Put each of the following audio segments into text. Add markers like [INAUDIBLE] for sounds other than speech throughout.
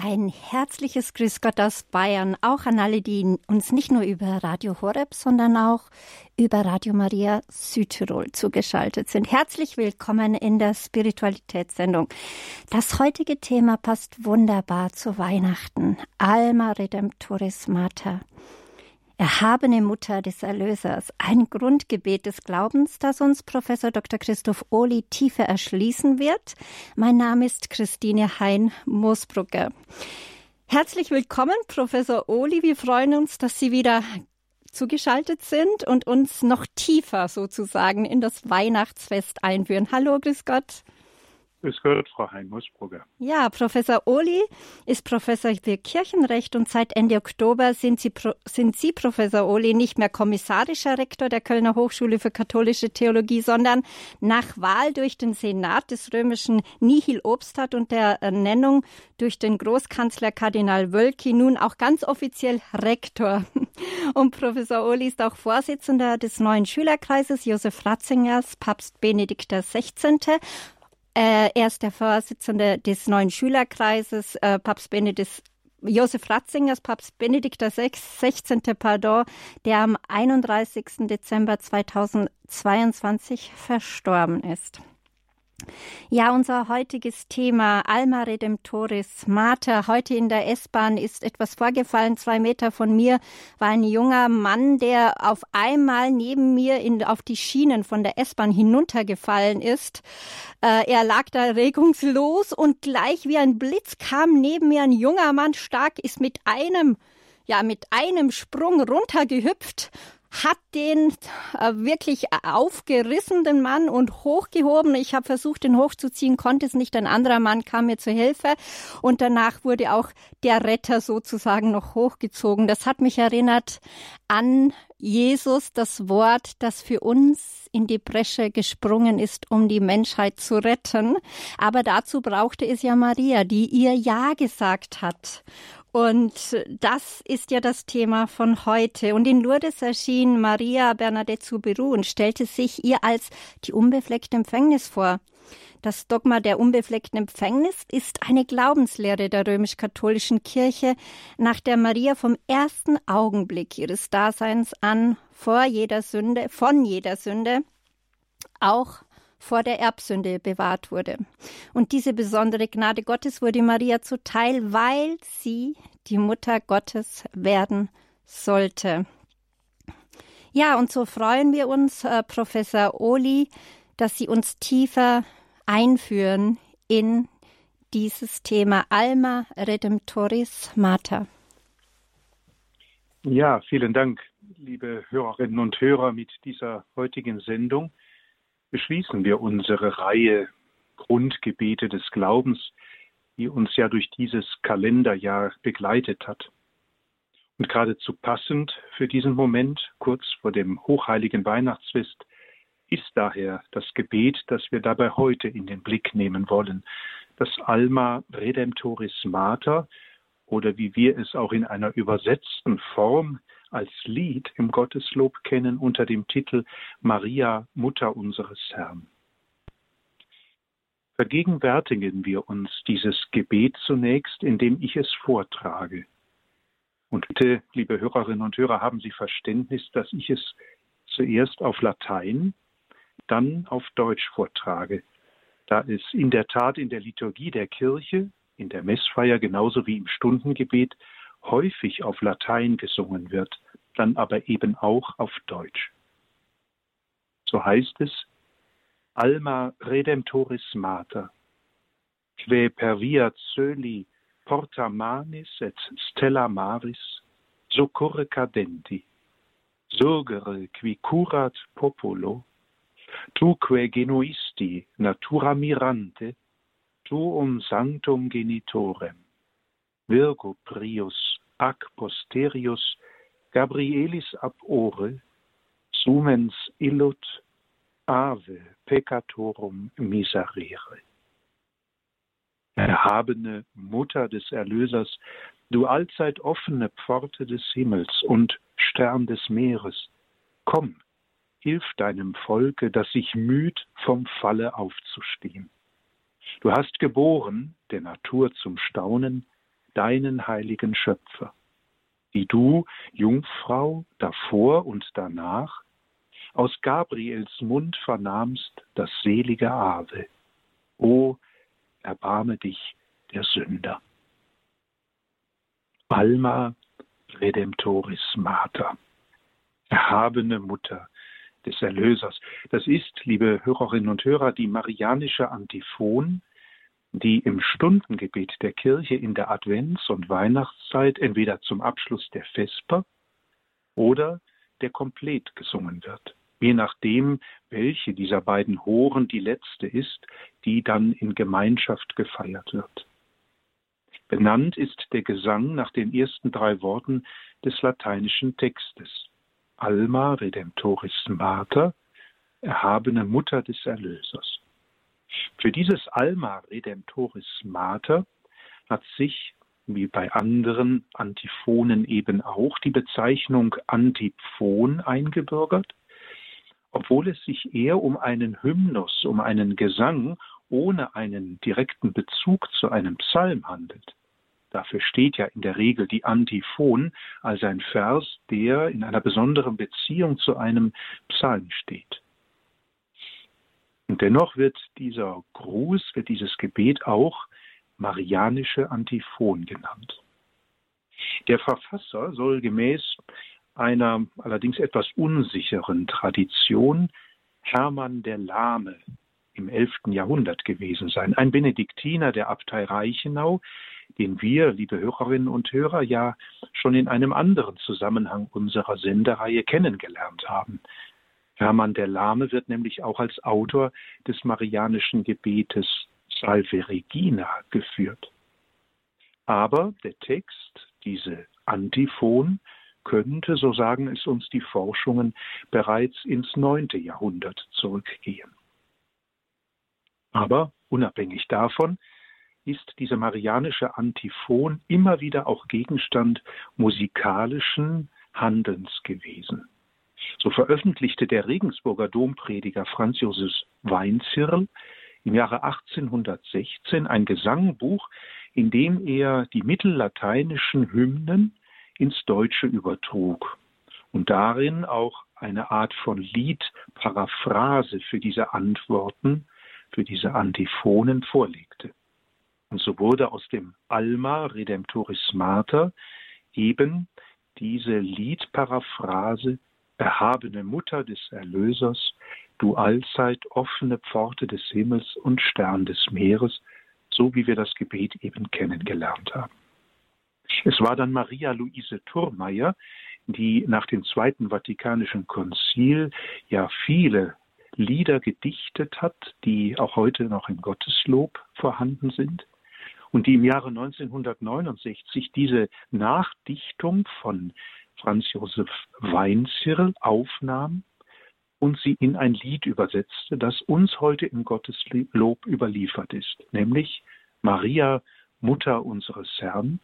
Ein herzliches Grüß Gott aus Bayern, auch an alle, die uns nicht nur über Radio Horeb, sondern auch über Radio Maria Südtirol zugeschaltet sind. Herzlich willkommen in der Spiritualitätssendung. Das heutige Thema passt wunderbar zu Weihnachten. Alma Redemptoris Mater erhabene Mutter des Erlösers, ein Grundgebet des Glaubens, das uns Professor Dr. Christoph Ohli tiefer erschließen wird. Mein Name ist Christine Hein-Moosbrugger. Herzlich willkommen, Professor Ohli. Wir freuen uns, dass Sie wieder zugeschaltet sind und uns noch tiefer sozusagen in das Weihnachtsfest einführen. Hallo, grüß Gott. Grüß Gott, Frau Hein-Musbrugger. Ja, Professor Ohli ist Professor für Kirchenrecht und seit Ende Oktober sind Sie, sind Sie, Professor Ohli, nicht mehr kommissarischer Rektor der Kölner Hochschule für katholische Theologie, sondern nach Wahl durch den Senat des römischen Nihil Obstat und der Ernennung durch den Großkanzler Kardinal Wölki nun auch ganz offiziell Rektor. Und Professor Ohli ist auch Vorsitzender des neuen Schülerkreises Josef Ratzingers, Papst Benedikt XVI. Äh, er ist der Vorsitzende des neuen Schülerkreises, äh, Papst Benedikt Josef Ratzingers, Papst Benedikt XVI. Pardon, der am 31. Dezember 2022 verstorben ist. Ja, unser heutiges Thema Alma Redemptoris Mater. Heute in der S-Bahn ist etwas vorgefallen. Zwei Meter von mir war ein junger Mann, der auf einmal neben mir in, auf die Schienen von der S-Bahn hinuntergefallen ist. Äh, er lag da regungslos und gleich wie ein Blitz kam neben mir ein junger Mann stark, ist mit einem ja, mit einem Sprung runtergehüpft hat den äh, wirklich aufgerissenen Mann und hochgehoben. Ich habe versucht, den hochzuziehen, konnte es nicht. Ein anderer Mann kam mir zur Hilfe und danach wurde auch der Retter sozusagen noch hochgezogen. Das hat mich erinnert an Jesus, das Wort, das für uns in die Bresche gesprungen ist, um die Menschheit zu retten. Aber dazu brauchte es ja Maria, die ihr Ja gesagt hat. Und das ist ja das Thema von heute. Und in Lourdes erschien Maria Bernadette Soubirous und stellte sich ihr als die unbefleckte Empfängnis vor. Das Dogma der unbefleckten Empfängnis ist eine Glaubenslehre der römisch-katholischen Kirche, nach der Maria vom ersten Augenblick ihres Daseins an vor jeder Sünde, von jeder Sünde, auch vor der Erbsünde bewahrt wurde. Und diese besondere Gnade Gottes wurde Maria zuteil, weil sie die Mutter Gottes werden sollte. Ja, und so freuen wir uns, äh, Professor Oli, dass Sie uns tiefer einführen in dieses Thema Alma Redemptoris Mater. Ja, vielen Dank, liebe Hörerinnen und Hörer, mit dieser heutigen Sendung beschließen wir unsere Reihe Grundgebete des Glaubens, die uns ja durch dieses Kalenderjahr begleitet hat. Und geradezu passend für diesen Moment, kurz vor dem hochheiligen Weihnachtsfest, ist daher das Gebet, das wir dabei heute in den Blick nehmen wollen, das Alma Redemptoris Mater oder wie wir es auch in einer übersetzten Form als Lied im Gotteslob kennen unter dem Titel Maria, Mutter unseres Herrn. Vergegenwärtigen wir uns dieses Gebet zunächst, indem ich es vortrage. Und bitte, liebe Hörerinnen und Hörer, haben Sie Verständnis, dass ich es zuerst auf Latein, dann auf Deutsch vortrage, da es in der Tat in der Liturgie der Kirche, in der Messfeier genauso wie im Stundengebet häufig auf Latein gesungen wird, dann aber eben auch auf Deutsch. So heißt es, Alma Redemptoris Mater, que per via cöli porta manis et stella maris, socorre cadenti, surgere qui curat populo, tuque genuisti natura mirante, tuum sanctum genitorem, virgo prius ac posterius Gabrielis ab ore, sumens illut ave peccatorum miserere. Erhabene Mutter des Erlösers, du allzeit offene Pforte des Himmels und Stern des Meeres, komm, hilf deinem Volke, das sich müht, vom Falle aufzustehen. Du hast geboren, der Natur zum Staunen, deinen heiligen Schöpfer, die du, Jungfrau, davor und danach aus Gabriels Mund vernahmst das selige Ave. O, erbarme dich der Sünder. Alma Redemptoris Mater, erhabene Mutter des Erlösers. Das ist, liebe Hörerinnen und Hörer, die marianische Antiphon, die im Stundengebet der Kirche in der Advents- und Weihnachtszeit entweder zum Abschluss der Vesper oder der Komplet gesungen wird. Je nachdem, welche dieser beiden Horen die letzte ist, die dann in Gemeinschaft gefeiert wird. Benannt ist der Gesang nach den ersten drei Worten des lateinischen Textes. Alma Redemptoris Mater, erhabene Mutter des Erlösers. Für dieses Alma Redemptoris Mater hat sich, wie bei anderen Antiphonen eben auch, die Bezeichnung Antiphon eingebürgert, obwohl es sich eher um einen Hymnus, um einen Gesang ohne einen direkten Bezug zu einem Psalm handelt. Dafür steht ja in der Regel die Antiphon als ein Vers, der in einer besonderen Beziehung zu einem Psalm steht. Und dennoch wird dieser Gruß, wird dieses Gebet auch marianische Antiphon genannt. Der Verfasser soll gemäß einer allerdings etwas unsicheren Tradition Hermann der Lahme im 11. Jahrhundert gewesen sein, ein Benediktiner der Abtei Reichenau, den wir, liebe Hörerinnen und Hörer, ja schon in einem anderen Zusammenhang unserer Sendereihe kennengelernt haben. Hermann der Lahme wird nämlich auch als Autor des marianischen Gebetes Salve Regina geführt. Aber der Text, diese Antiphon, könnte, so sagen es uns die Forschungen, bereits ins neunte Jahrhundert zurückgehen. Aber unabhängig davon ist diese marianische Antiphon immer wieder auch Gegenstand musikalischen Handelns gewesen. So veröffentlichte der Regensburger Domprediger Franz Josef Weinzierl im Jahre 1816 ein Gesangbuch, in dem er die mittellateinischen Hymnen ins Deutsche übertrug und darin auch eine Art von Liedparaphrase für diese Antworten, für diese Antiphonen vorlegte. Und so wurde aus dem Alma Redemptoris Mater eben diese Liedparaphrase Erhabene Mutter des Erlösers, du allzeit offene Pforte des Himmels und Stern des Meeres, so wie wir das Gebet eben kennengelernt haben. Es war dann Maria Luise Thurmeier, die nach dem Zweiten Vatikanischen Konzil ja viele Lieder gedichtet hat, die auch heute noch im Gotteslob vorhanden sind und die im Jahre 1969 diese Nachdichtung von Franz Josef Weinzierl aufnahm und sie in ein Lied übersetzte, das uns heute im Gotteslob überliefert ist, nämlich Maria, Mutter unseres Herrn,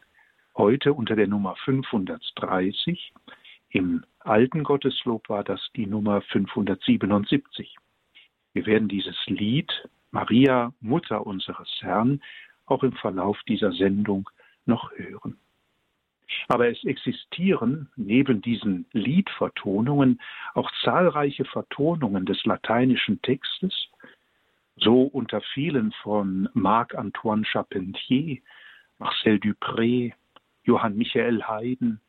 heute unter der Nummer 530. Im alten Gotteslob war das die Nummer 577. Wir werden dieses Lied Maria, Mutter unseres Herrn, auch im Verlauf dieser Sendung noch hören. Aber es existieren neben diesen Liedvertonungen auch zahlreiche Vertonungen des lateinischen Textes, so unter vielen von Marc-Antoine Charpentier, Marcel Dupré, Johann Michael Haydn,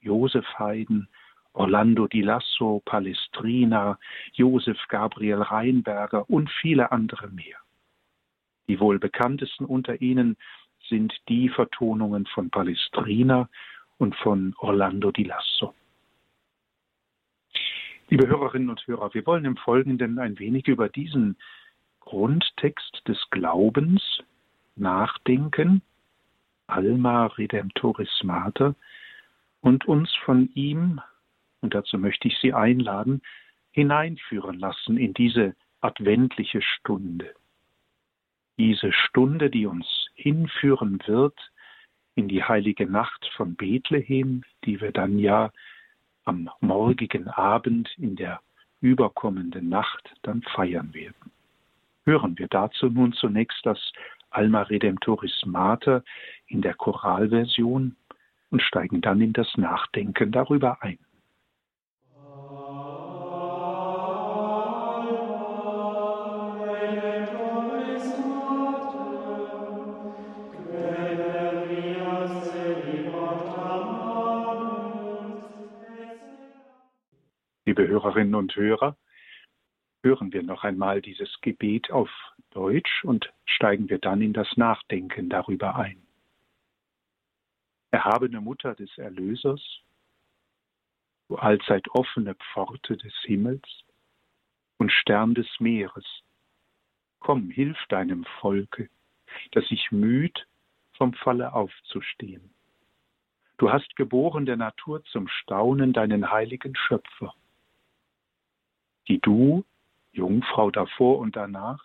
Josef Haydn, Orlando di Lasso, Palestrina, Josef Gabriel Reinberger und viele andere mehr. Die wohl bekanntesten unter ihnen sind die Vertonungen von Palestrina und von Orlando di Lasso. Liebe Hörerinnen und Hörer, wir wollen im Folgenden ein wenig über diesen Grundtext des Glaubens nachdenken, Alma Redemptoris Mater, und uns von ihm, und dazu möchte ich Sie einladen, hineinführen lassen in diese adventliche Stunde diese Stunde, die uns hinführen wird in die heilige Nacht von Bethlehem, die wir dann ja am morgigen Abend in der überkommenden Nacht dann feiern werden. Hören wir dazu nun zunächst das Alma Redemptoris Mater in der Choralversion und steigen dann in das Nachdenken darüber ein. Liebe Hörerinnen und Hörer, hören wir noch einmal dieses Gebet auf Deutsch und steigen wir dann in das Nachdenken darüber ein. Erhabene Mutter des Erlösers, du allzeit offene Pforte des Himmels und Stern des Meeres, komm, hilf deinem Volke, das sich müht, vom Falle aufzustehen. Du hast geboren der Natur zum Staunen deinen heiligen Schöpfer die du, Jungfrau davor und danach,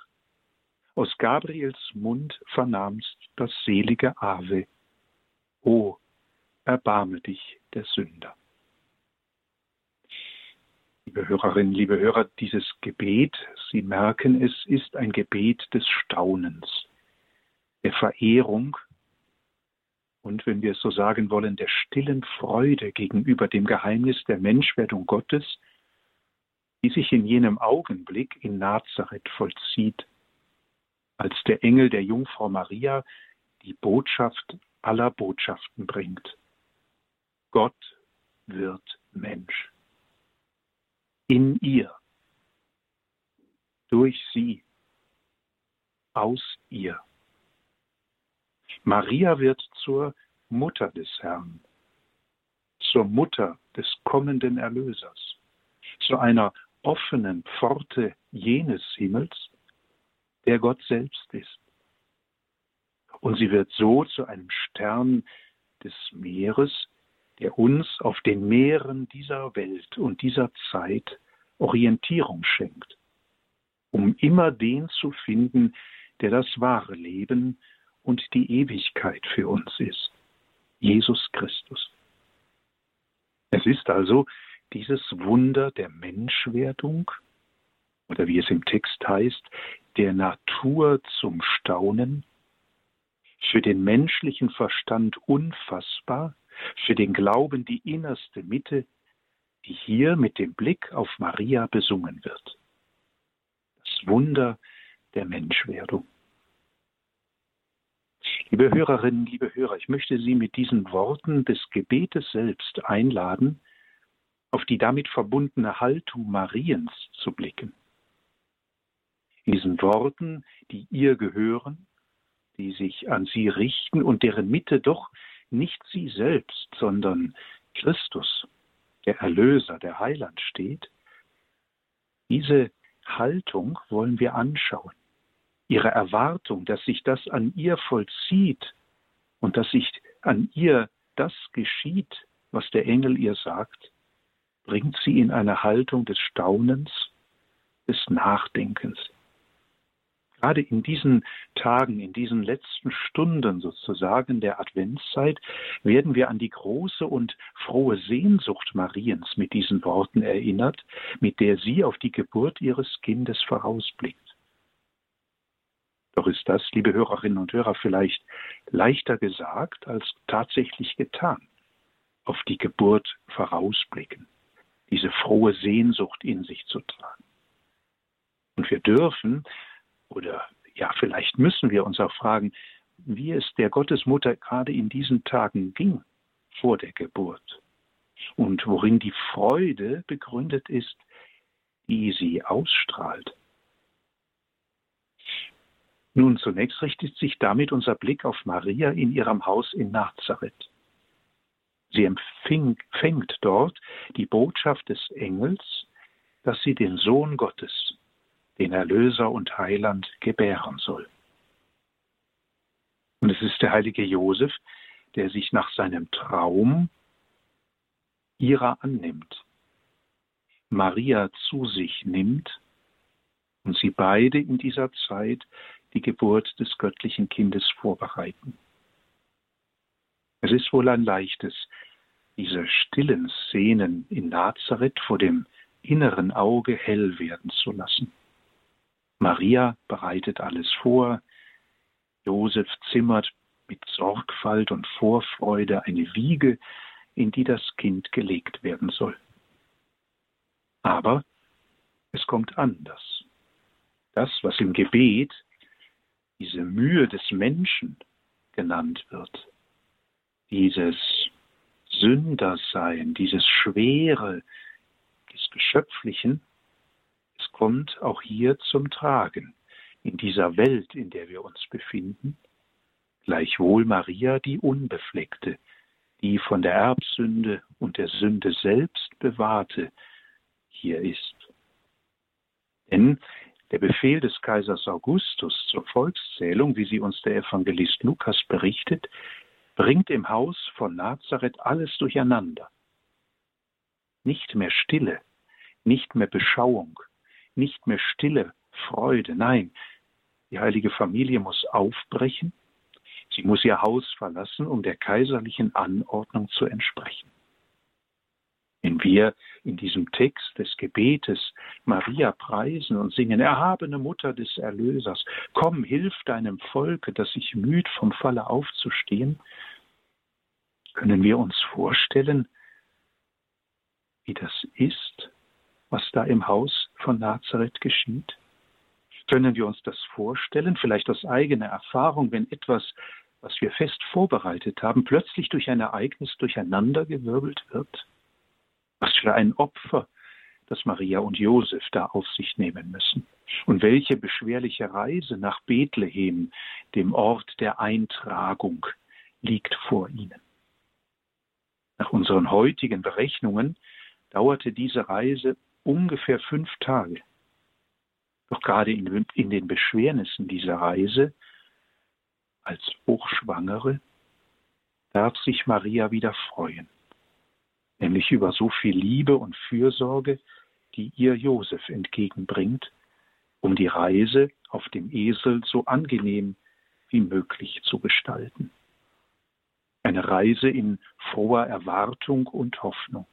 aus Gabriels Mund vernahmst das selige Ave. O, erbarme dich der Sünder. Liebe Hörerinnen, liebe Hörer, dieses Gebet, Sie merken, es ist ein Gebet des Staunens, der Verehrung und, wenn wir es so sagen wollen, der stillen Freude gegenüber dem Geheimnis der Menschwerdung Gottes die sich in jenem Augenblick in Nazareth vollzieht, als der Engel der Jungfrau Maria die Botschaft aller Botschaften bringt. Gott wird Mensch. In ihr, durch sie, aus ihr. Maria wird zur Mutter des Herrn, zur Mutter des kommenden Erlösers, zu einer offenen Pforte jenes Himmels, der Gott selbst ist. Und sie wird so zu einem Stern des Meeres, der uns auf den Meeren dieser Welt und dieser Zeit Orientierung schenkt, um immer den zu finden, der das wahre Leben und die Ewigkeit für uns ist, Jesus Christus. Es ist also dieses Wunder der Menschwerdung oder wie es im Text heißt, der Natur zum Staunen, für den menschlichen Verstand unfassbar, für den Glauben die innerste Mitte, die hier mit dem Blick auf Maria besungen wird. Das Wunder der Menschwerdung. Liebe Hörerinnen, liebe Hörer, ich möchte Sie mit diesen Worten des Gebetes selbst einladen, auf die damit verbundene Haltung Mariens zu blicken. In diesen Worten, die ihr gehören, die sich an sie richten und deren Mitte doch nicht sie selbst, sondern Christus, der Erlöser, der Heiland steht, diese Haltung wollen wir anschauen. Ihre Erwartung, dass sich das an ihr vollzieht und dass sich an ihr das geschieht, was der Engel ihr sagt, bringt sie in eine Haltung des Staunens, des Nachdenkens. Gerade in diesen Tagen, in diesen letzten Stunden sozusagen der Adventszeit, werden wir an die große und frohe Sehnsucht Mariens mit diesen Worten erinnert, mit der sie auf die Geburt ihres Kindes vorausblickt. Doch ist das, liebe Hörerinnen und Hörer, vielleicht leichter gesagt als tatsächlich getan, auf die Geburt vorausblicken diese frohe Sehnsucht in sich zu tragen. Und wir dürfen, oder ja, vielleicht müssen wir uns auch fragen, wie es der Gottesmutter gerade in diesen Tagen ging vor der Geburt und worin die Freude begründet ist, die sie ausstrahlt. Nun, zunächst richtet sich damit unser Blick auf Maria in ihrem Haus in Nazareth. Sie empfängt dort die Botschaft des Engels, dass sie den Sohn Gottes, den Erlöser und Heiland, gebären soll. Und es ist der heilige Josef, der sich nach seinem Traum ihrer annimmt, Maria zu sich nimmt und sie beide in dieser Zeit die Geburt des göttlichen Kindes vorbereiten. Es ist wohl ein leichtes, diese stillen Szenen in Nazareth vor dem inneren Auge hell werden zu lassen. Maria bereitet alles vor, Josef zimmert mit Sorgfalt und Vorfreude eine Wiege, in die das Kind gelegt werden soll. Aber es kommt anders. Das, was im Gebet diese Mühe des Menschen genannt wird, dieses Sündersein, dieses Schwere des Geschöpflichen, es kommt auch hier zum Tragen in dieser Welt, in der wir uns befinden, gleichwohl Maria die Unbefleckte, die von der Erbsünde und der Sünde selbst bewahrte, hier ist. Denn der Befehl des Kaisers Augustus zur Volkszählung, wie sie uns der Evangelist Lukas berichtet, bringt im Haus von Nazareth alles durcheinander. Nicht mehr Stille, nicht mehr Beschauung, nicht mehr Stille, Freude, nein, die heilige Familie muss aufbrechen, sie muss ihr Haus verlassen, um der kaiserlichen Anordnung zu entsprechen. Wenn wir in diesem Text des Gebetes Maria preisen und singen, erhabene Mutter des Erlösers, komm, hilf deinem Volke, das sich müht, vom Falle aufzustehen, können wir uns vorstellen, wie das ist, was da im Haus von Nazareth geschieht? Können wir uns das vorstellen, vielleicht aus eigener Erfahrung, wenn etwas, was wir fest vorbereitet haben, plötzlich durch ein Ereignis durcheinandergewirbelt wird? Was für ein Opfer, das Maria und Josef da auf sich nehmen müssen. Und welche beschwerliche Reise nach Bethlehem, dem Ort der Eintragung, liegt vor ihnen. Nach unseren heutigen Berechnungen dauerte diese Reise ungefähr fünf Tage. Doch gerade in, in den Beschwernissen dieser Reise als Hochschwangere darf sich Maria wieder freuen nämlich über so viel Liebe und Fürsorge, die ihr Josef entgegenbringt, um die Reise auf dem Esel so angenehm wie möglich zu gestalten. Eine Reise in froher Erwartung und Hoffnung.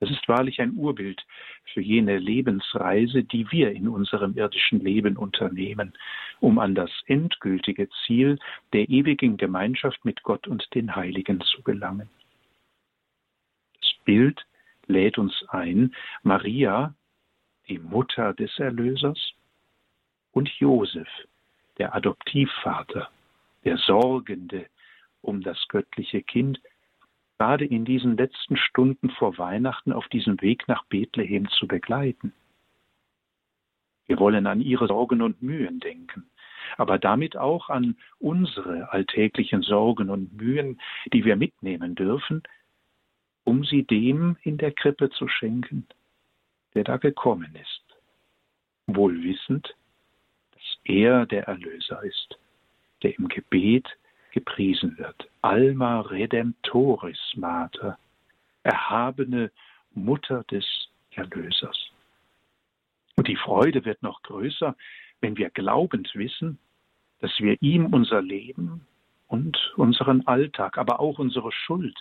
Das ist wahrlich ein Urbild für jene Lebensreise, die wir in unserem irdischen Leben unternehmen, um an das endgültige Ziel der ewigen Gemeinschaft mit Gott und den Heiligen zu gelangen. Bild lädt uns ein, Maria, die Mutter des Erlösers, und Josef, der Adoptivvater, der Sorgende um das göttliche Kind, gerade in diesen letzten Stunden vor Weihnachten auf diesem Weg nach Bethlehem zu begleiten. Wir wollen an ihre Sorgen und Mühen denken, aber damit auch an unsere alltäglichen Sorgen und Mühen, die wir mitnehmen dürfen, um sie dem in der Krippe zu schenken, der da gekommen ist, wohl wissend, dass er der Erlöser ist, der im Gebet gepriesen wird. Alma Redemptoris Mater, erhabene Mutter des Erlösers. Und die Freude wird noch größer, wenn wir glaubend wissen, dass wir ihm unser Leben und unseren Alltag, aber auch unsere Schuld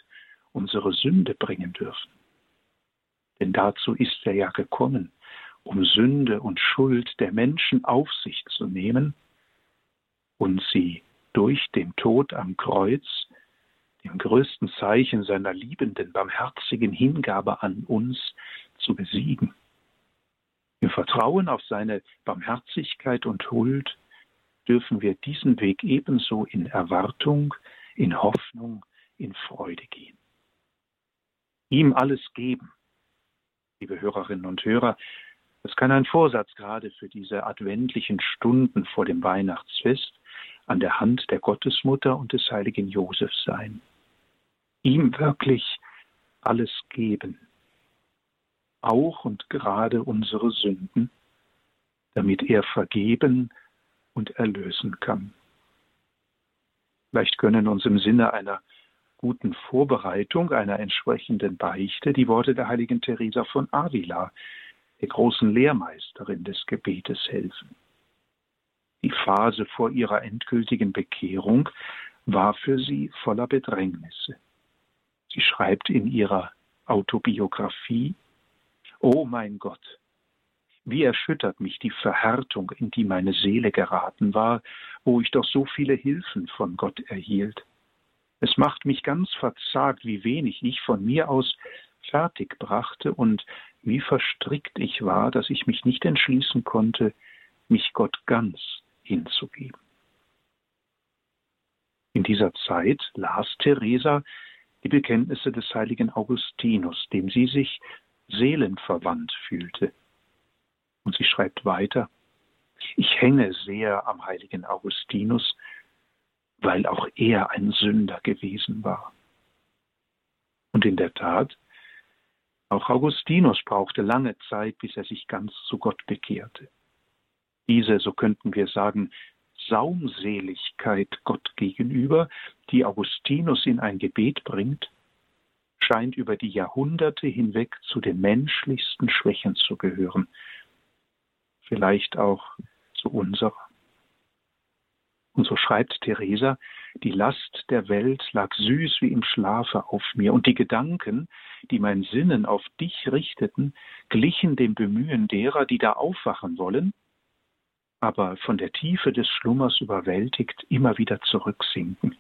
unsere Sünde bringen dürfen. Denn dazu ist er ja gekommen, um Sünde und Schuld der Menschen auf sich zu nehmen und sie durch den Tod am Kreuz, dem größten Zeichen seiner liebenden, barmherzigen Hingabe an uns, zu besiegen. Im Vertrauen auf seine Barmherzigkeit und Huld dürfen wir diesen Weg ebenso in Erwartung, in Hoffnung, in Freude gehen ihm alles geben. Liebe Hörerinnen und Hörer, das kann ein Vorsatz gerade für diese adventlichen Stunden vor dem Weihnachtsfest an der Hand der Gottesmutter und des heiligen Josef sein. Ihm wirklich alles geben, auch und gerade unsere Sünden, damit er vergeben und erlösen kann. Vielleicht können uns im Sinne einer guten Vorbereitung einer entsprechenden Beichte die Worte der heiligen Teresa von Avila, der großen Lehrmeisterin des Gebetes, helfen. Die Phase vor ihrer endgültigen Bekehrung war für sie voller Bedrängnisse. Sie schreibt in ihrer Autobiografie, O mein Gott, Wie erschüttert mich die Verhärtung, in die meine Seele geraten war, wo ich doch so viele Hilfen von Gott erhielt. Es macht mich ganz verzagt, wie wenig ich von mir aus fertig brachte und wie verstrickt ich war, dass ich mich nicht entschließen konnte, mich Gott ganz hinzugeben. In dieser Zeit las Theresa die Bekenntnisse des heiligen Augustinus, dem sie sich seelenverwandt fühlte. Und sie schreibt weiter, ich hänge sehr am heiligen Augustinus, weil auch er ein Sünder gewesen war. Und in der Tat, auch Augustinus brauchte lange Zeit, bis er sich ganz zu Gott bekehrte. Diese, so könnten wir sagen, Saumseligkeit Gott gegenüber, die Augustinus in ein Gebet bringt, scheint über die Jahrhunderte hinweg zu den menschlichsten Schwächen zu gehören, vielleicht auch zu unserer. Und so schreibt Theresa, die Last der Welt lag süß wie im Schlafe auf mir, und die Gedanken, die mein Sinnen auf dich richteten, glichen dem Bemühen derer, die da aufwachen wollen, aber von der Tiefe des Schlummers überwältigt immer wieder zurücksinken.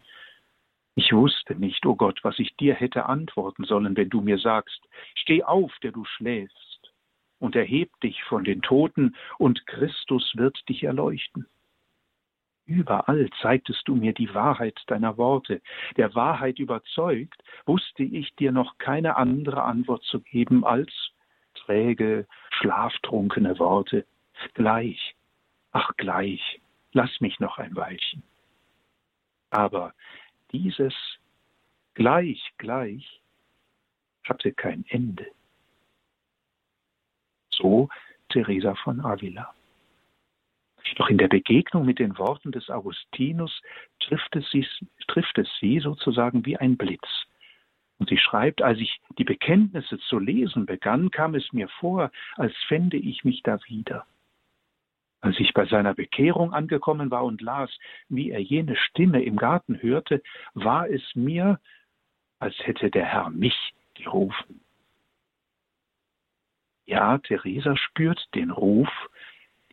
Ich wusste nicht, o oh Gott, was ich dir hätte antworten sollen, wenn du mir sagst, steh auf, der du schläfst, und erheb dich von den Toten, und Christus wird dich erleuchten. Überall zeigtest du mir die Wahrheit deiner Worte. Der Wahrheit überzeugt, wusste ich dir noch keine andere Antwort zu geben als träge, schlaftrunkene Worte. Gleich, ach gleich, lass mich noch ein Weilchen. Aber dieses gleich, gleich hatte kein Ende. So Teresa von Avila. Doch in der Begegnung mit den Worten des Augustinus trifft es, sie, trifft es sie sozusagen wie ein Blitz. Und sie schreibt, als ich die Bekenntnisse zu lesen begann, kam es mir vor, als fände ich mich da wieder. Als ich bei seiner Bekehrung angekommen war und las, wie er jene Stimme im Garten hörte, war es mir, als hätte der Herr mich gerufen. Ja, Theresa spürt den Ruf,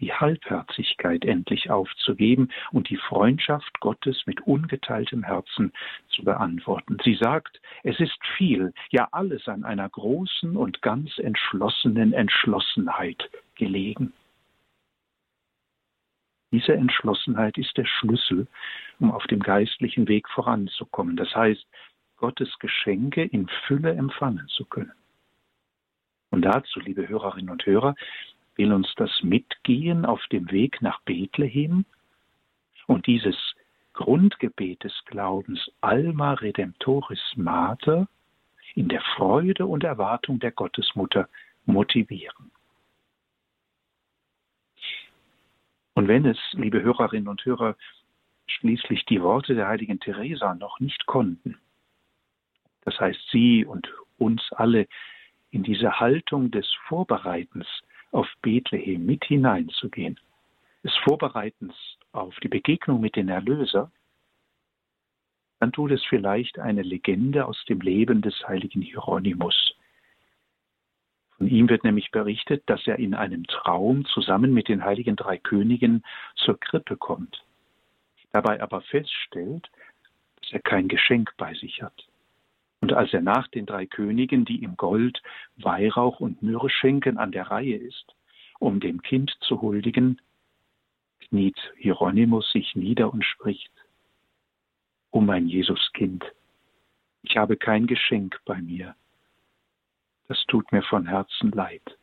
die Halbherzigkeit endlich aufzugeben und die Freundschaft Gottes mit ungeteiltem Herzen zu beantworten. Sie sagt, es ist viel, ja alles an einer großen und ganz entschlossenen Entschlossenheit gelegen. Diese Entschlossenheit ist der Schlüssel, um auf dem geistlichen Weg voranzukommen. Das heißt, Gottes Geschenke in Fülle empfangen zu können. Und dazu, liebe Hörerinnen und Hörer, will uns das Mitgehen auf dem Weg nach Bethlehem und dieses Grundgebet des Glaubens Alma Redemptoris Mater in der Freude und Erwartung der Gottesmutter motivieren. Und wenn es, liebe Hörerinnen und Hörer, schließlich die Worte der heiligen Teresa noch nicht konnten, das heißt Sie und uns alle in diese Haltung des Vorbereitens auf Bethlehem mit hineinzugehen, des Vorbereitens auf die Begegnung mit dem Erlöser, dann tut es vielleicht eine Legende aus dem Leben des heiligen Hieronymus, von ihm wird nämlich berichtet, dass er in einem Traum zusammen mit den heiligen drei Königen zur Krippe kommt, dabei aber feststellt, dass er kein Geschenk bei sich hat. Und als er nach den drei Königen, die ihm Gold, Weihrauch und Myrrhe schenken, an der Reihe ist, um dem Kind zu huldigen, kniet Hieronymus sich nieder und spricht, O mein Jesuskind, ich habe kein Geschenk bei mir, das tut mir von Herzen leid.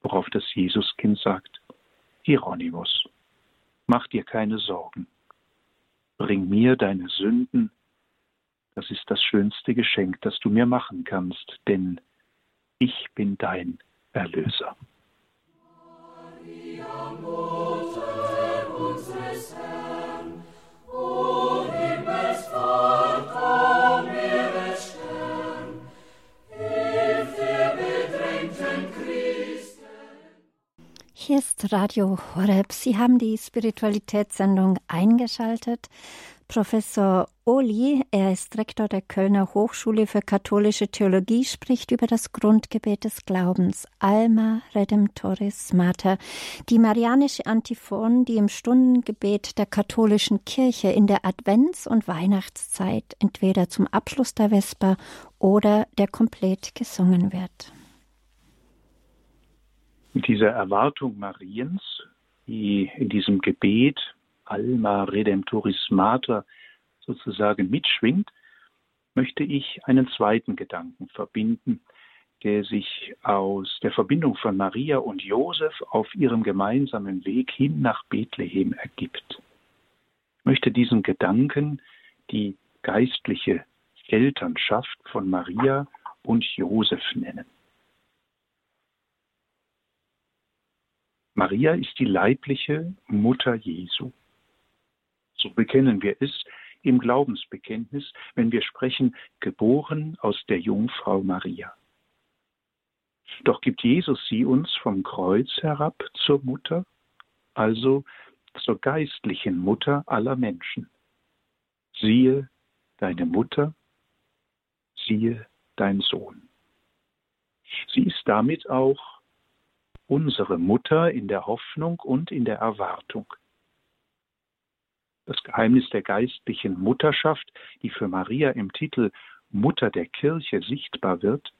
Worauf das Jesuskind sagt, Hieronymus, mach dir keine Sorgen. Bring mir deine Sünden, das ist das schönste Geschenk, das du mir machen kannst, denn ich bin dein Erlöser. Maria, Hier ist Radio Horeb. Sie haben die Spiritualitätssendung eingeschaltet. Professor Oli, er ist Rektor der Kölner Hochschule für katholische Theologie, spricht über das Grundgebet des Glaubens, Alma Redemptoris Mater, die marianische Antiphon, die im Stundengebet der katholischen Kirche in der Advents- und Weihnachtszeit entweder zum Abschluss der Vesper oder der Komplett gesungen wird. Mit dieser Erwartung Mariens, die in diesem Gebet Alma Redemptoris Mater sozusagen mitschwingt, möchte ich einen zweiten Gedanken verbinden, der sich aus der Verbindung von Maria und Josef auf ihrem gemeinsamen Weg hin nach Bethlehem ergibt. Ich möchte diesen Gedanken die geistliche Elternschaft von Maria und Josef nennen. Maria ist die leibliche Mutter Jesu. So bekennen wir es im Glaubensbekenntnis, wenn wir sprechen, geboren aus der Jungfrau Maria. Doch gibt Jesus sie uns vom Kreuz herab zur Mutter, also zur geistlichen Mutter aller Menschen. Siehe deine Mutter, siehe dein Sohn. Sie ist damit auch unsere Mutter in der Hoffnung und in der Erwartung das Geheimnis der geistlichen Mutterschaft, die für Maria im Titel Mutter der Kirche sichtbar wird,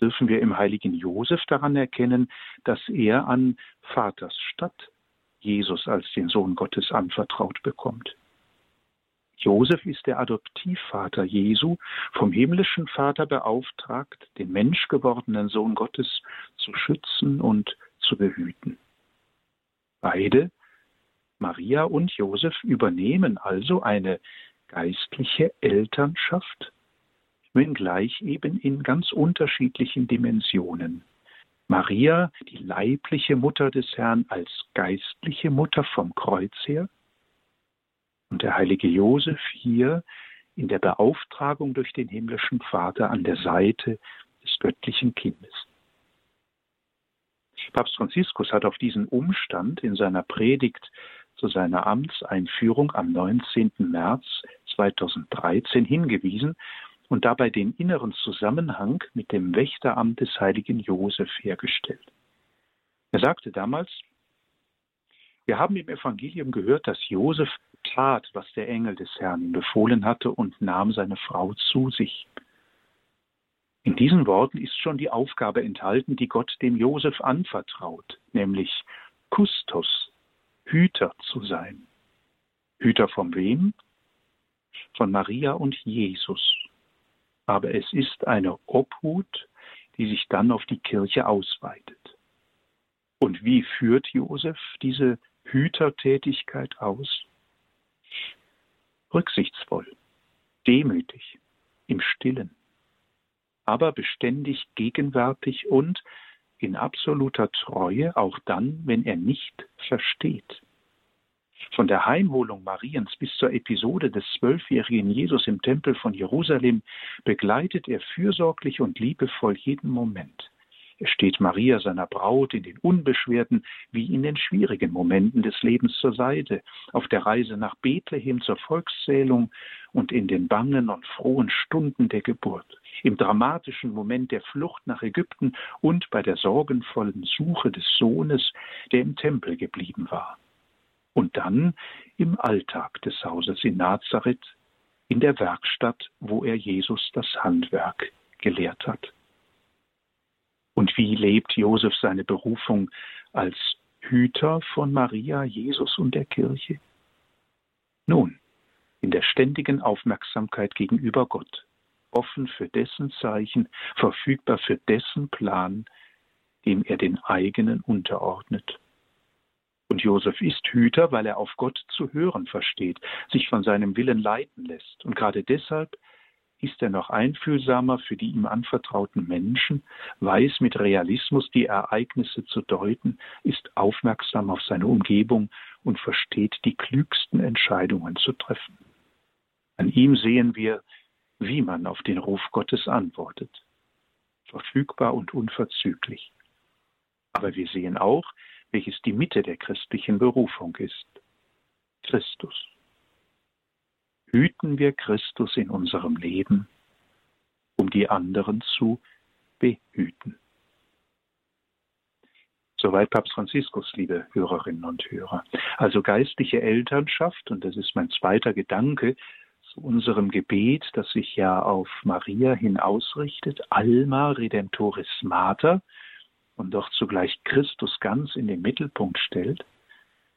dürfen wir im heiligen Josef daran erkennen, dass er an Vaters Stadt Jesus als den Sohn Gottes anvertraut bekommt. Josef ist der Adoptivvater Jesu, vom himmlischen Vater beauftragt, den menschgewordenen Sohn Gottes zu schützen und zu behüten. Beide Maria und Josef übernehmen also eine geistliche Elternschaft, wenngleich eben in ganz unterschiedlichen Dimensionen. Maria, die leibliche Mutter des Herrn, als geistliche Mutter vom Kreuz her und der heilige Josef hier in der Beauftragung durch den himmlischen Vater an der Seite des göttlichen Kindes. Papst Franziskus hat auf diesen Umstand in seiner Predigt zu seiner Amtseinführung am 19. März 2013 hingewiesen und dabei den inneren Zusammenhang mit dem Wächteramt des heiligen Josef hergestellt. Er sagte damals, wir haben im Evangelium gehört, dass Josef tat, was der Engel des Herrn ihm befohlen hatte und nahm seine Frau zu sich. In diesen Worten ist schon die Aufgabe enthalten, die Gott dem Josef anvertraut, nämlich Kustos, Hüter zu sein. Hüter von wem? Von Maria und Jesus. Aber es ist eine Obhut, die sich dann auf die Kirche ausweitet. Und wie führt Josef diese Hütertätigkeit aus? Rücksichtsvoll, demütig, im Stillen, aber beständig gegenwärtig und in absoluter Treue, auch dann, wenn er nicht versteht. Von der Heimholung Mariens bis zur Episode des zwölfjährigen Jesus im Tempel von Jerusalem begleitet er fürsorglich und liebevoll jeden Moment. Er steht Maria, seiner Braut, in den unbeschwerten wie in den schwierigen Momenten des Lebens zur Seite, auf der Reise nach Bethlehem zur Volkszählung und in den bangen und frohen Stunden der Geburt, im dramatischen Moment der Flucht nach Ägypten und bei der sorgenvollen Suche des Sohnes, der im Tempel geblieben war. Und dann im Alltag des Hauses in Nazareth, in der Werkstatt, wo er Jesus das Handwerk gelehrt hat. Und wie lebt Josef seine Berufung als Hüter von Maria, Jesus und der Kirche? Nun, in der ständigen Aufmerksamkeit gegenüber Gott, offen für dessen Zeichen, verfügbar für dessen Plan, dem er den eigenen unterordnet. Und Josef ist Hüter, weil er auf Gott zu hören versteht, sich von seinem Willen leiten lässt. Und gerade deshalb ist er noch einfühlsamer für die ihm anvertrauten Menschen, weiß mit Realismus die Ereignisse zu deuten, ist aufmerksam auf seine Umgebung und versteht die klügsten Entscheidungen zu treffen. An ihm sehen wir, wie man auf den Ruf Gottes antwortet. Verfügbar und unverzüglich. Aber wir sehen auch, welches die Mitte der christlichen Berufung ist. Christus. hüten wir Christus in unserem Leben, um die anderen zu behüten. Soweit Papst Franziskus, liebe Hörerinnen und Hörer. Also geistliche Elternschaft, und das ist mein zweiter Gedanke unserem Gebet, das sich ja auf Maria hin ausrichtet, Alma Redemptoris Mater, und doch zugleich Christus ganz in den Mittelpunkt stellt.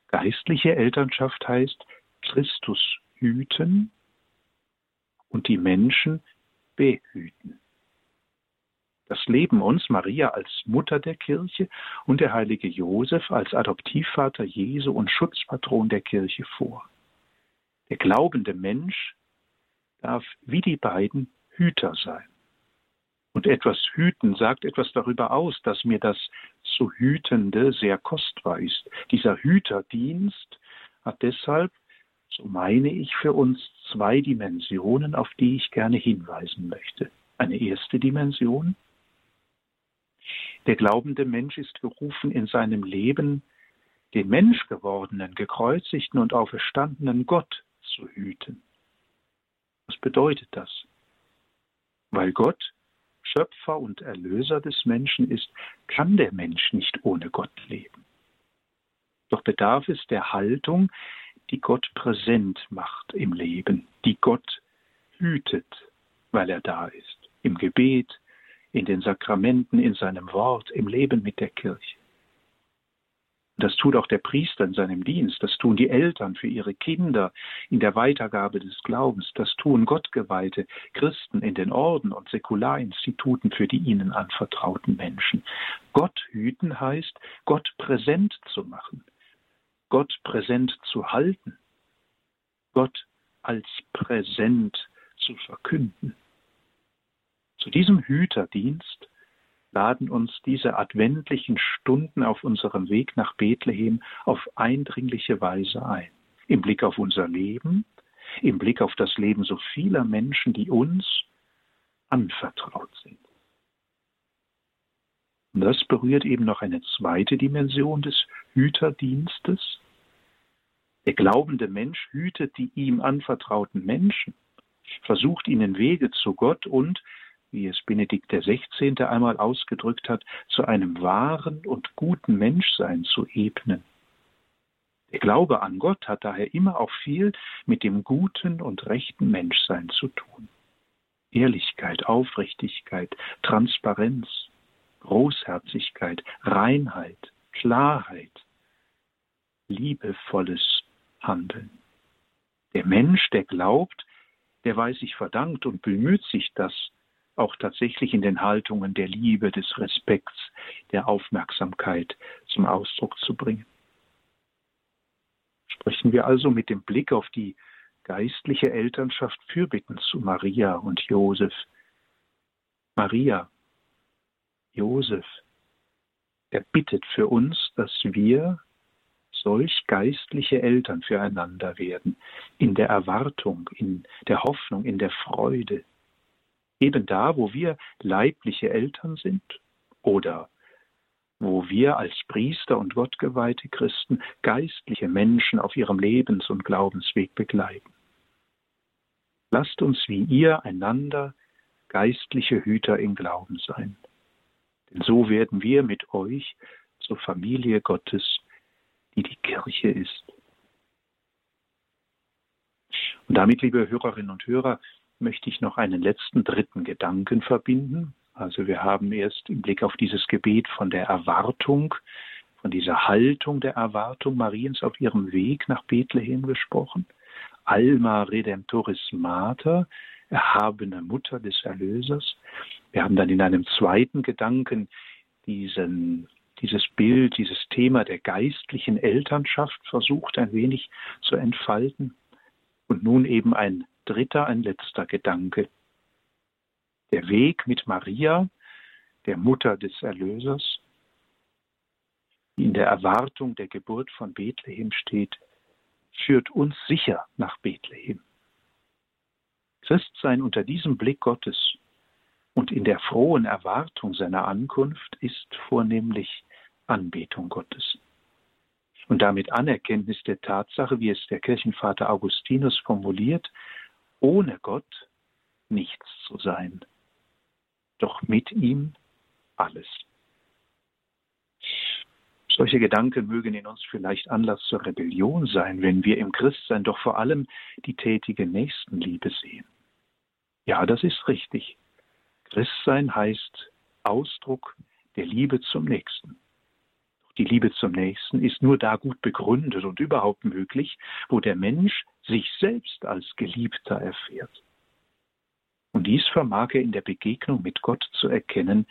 Geistliche Elternschaft heißt Christus hüten und die Menschen behüten das leben uns Maria als Mutter der Kirche und der heilige Josef als Adoptivvater Jesu und Schutzpatron der Kirche vor. Der glaubende Mensch darf wie die beiden Hüter sein. Und etwas hüten sagt etwas darüber aus, dass mir das zu Hütende sehr kostbar ist. Dieser Hüterdienst hat deshalb, so meine ich, für uns zwei Dimensionen, auf die ich gerne hinweisen möchte. Eine erste Dimension, der glaubende Mensch ist berufen, in seinem Leben den menschgewordenen, gekreuzigten und auferstandenen Gott zu hüten. Bedeutet das? Weil Gott Schöpfer und Erlöser des Menschen ist, kann der Mensch nicht ohne Gott leben. Doch bedarf es der Haltung, die Gott präsent macht im Leben, die Gott hütet, weil er da ist, im Gebet, in den Sakramenten, in seinem Wort, im Leben mit der Kirche. Das tut auch der Priester in seinem Dienst, das tun die Eltern für ihre Kinder in der Weitergabe des Glaubens, das tun Gottgeweihte Christen in den Orden und Säkularinstituten für die ihnen anvertrauten Menschen. Gott hüten heißt, Gott präsent zu machen, Gott präsent zu halten, Gott als präsent zu verkünden. Zu diesem Hüterdienst laden uns diese adventlichen Stunden auf unserem Weg nach Bethlehem auf eindringliche Weise ein. Im Blick auf unser Leben, im Blick auf das Leben so vieler Menschen, die uns anvertraut sind. Und das berührt eben noch eine zweite Dimension des Hüterdienstes. Der glaubende Mensch hütet die ihm anvertrauten Menschen, versucht ihnen Wege zu Gott und wie es Benedikt XVI. einmal ausgedrückt hat, zu einem wahren und guten Menschsein zu ebnen. Der Glaube an Gott hat daher immer auch viel mit dem guten und rechten Menschsein zu tun. Ehrlichkeit, Aufrichtigkeit, Transparenz, Großherzigkeit, Reinheit, Klarheit, liebevolles Handeln. Der Mensch, der glaubt, der weiß sich verdankt und bemüht sich, das auch tatsächlich in den Haltungen der Liebe, des Respekts, der Aufmerksamkeit zum Ausdruck zu bringen. Sprechen wir also mit dem Blick auf die geistliche Elternschaft Fürbitten zu Maria und Josef. Maria, Josef, er bittet für uns, dass wir solch geistliche Eltern füreinander werden, in der Erwartung, in der Hoffnung, in der Freude, eben da, wo wir leibliche Eltern sind oder wo wir als Priester und gottgeweihte Christen geistliche Menschen auf ihrem Lebens- und Glaubensweg begleiten. Lasst uns wie ihr einander geistliche Hüter im Glauben sein. Denn so werden wir mit euch zur Familie Gottes, die die Kirche ist. Und damit, liebe Hörerinnen und Hörer, möchte ich noch einen letzten dritten Gedanken verbinden. Also wir haben erst im Blick auf dieses Gebet von der Erwartung, von dieser Haltung der Erwartung Mariens auf ihrem Weg nach Bethlehem gesprochen. Alma Redemptoris Mater, erhabene Mutter des Erlösers. Wir haben dann in einem zweiten Gedanken diesen, dieses Bild, dieses Thema der geistlichen Elternschaft versucht ein wenig zu entfalten. Und nun eben ein dritter, ein letzter Gedanke. Der Weg mit Maria, der Mutter des Erlösers, die in der Erwartung der Geburt von Bethlehem steht, führt uns sicher nach Bethlehem. Christsein unter diesem Blick Gottes und in der frohen Erwartung seiner Ankunft ist vornehmlich Anbetung Gottes. Und damit Anerkenntnis der Tatsache, wie es der Kirchenvater Augustinus formuliert, ohne Gott nichts zu sein, doch mit ihm alles. Solche Gedanken mögen in uns vielleicht Anlass zur Rebellion sein, wenn wir im Christsein doch vor allem die tätige Nächstenliebe sehen. Ja, das ist richtig. Christsein heißt Ausdruck der Liebe zum Nächsten. Die Liebe zum Nächsten ist nur da gut begründet und überhaupt möglich, wo der Mensch sich selbst als Geliebter erfährt. Und dies vermag er in der Begegnung mit Gott zu erkennen,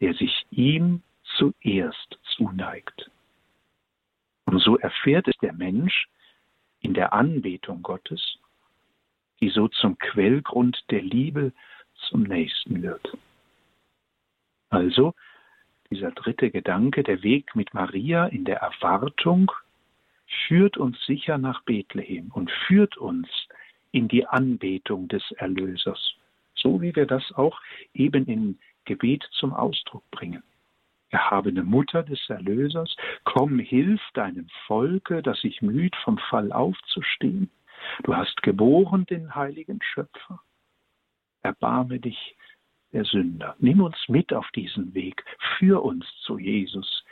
der sich ihm zuerst zuneigt. Und so erfährt es der Mensch in der Anbetung Gottes, die so zum Quellgrund der Liebe zum Nächsten wird. Also dieser dritte Gedanke, der Weg mit Maria in der Erwartung, führt uns sicher nach Bethlehem und führt uns in die Anbetung des Erlösers, so wie wir das auch eben im Gebet zum Ausdruck bringen. Erhabene Mutter des Erlösers, komm, hilf deinem Volke, das sich müht, vom Fall aufzustehen. Du hast geboren den heiligen Schöpfer. Erbarme dich der Sünder. Nimm uns mit auf diesen Weg. Führ uns zu Jesus,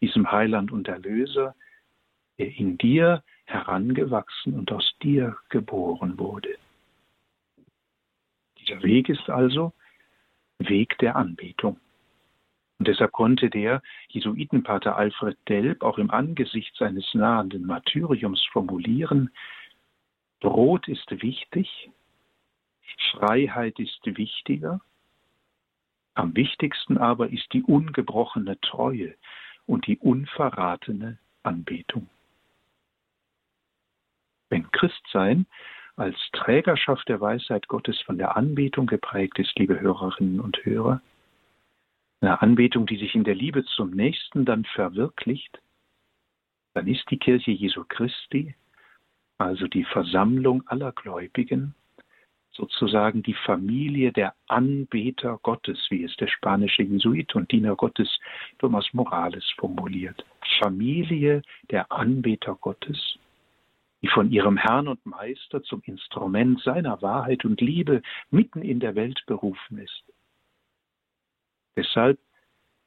diesem Heiland und Erlöser, der in dir herangewachsen und aus dir geboren wurde. Dieser Weg ist also Weg der Anbetung. Und deshalb konnte der Jesuitenpater Alfred Delp auch im Angesicht seines nahenden Martyriums formulieren, Brot ist wichtig, Freiheit ist wichtiger, am wichtigsten aber ist die ungebrochene Treue und die unverratene Anbetung. Wenn Christsein als Trägerschaft der Weisheit Gottes von der Anbetung geprägt ist, liebe Hörerinnen und Hörer, eine Anbetung, die sich in der Liebe zum Nächsten dann verwirklicht, dann ist die Kirche Jesu Christi, also die Versammlung aller Gläubigen, sozusagen die Familie der Anbeter Gottes, wie es der spanische Jesuit und Diener Gottes Thomas Morales formuliert. Familie der Anbeter Gottes, die von ihrem Herrn und Meister zum Instrument seiner Wahrheit und Liebe mitten in der Welt berufen ist. Deshalb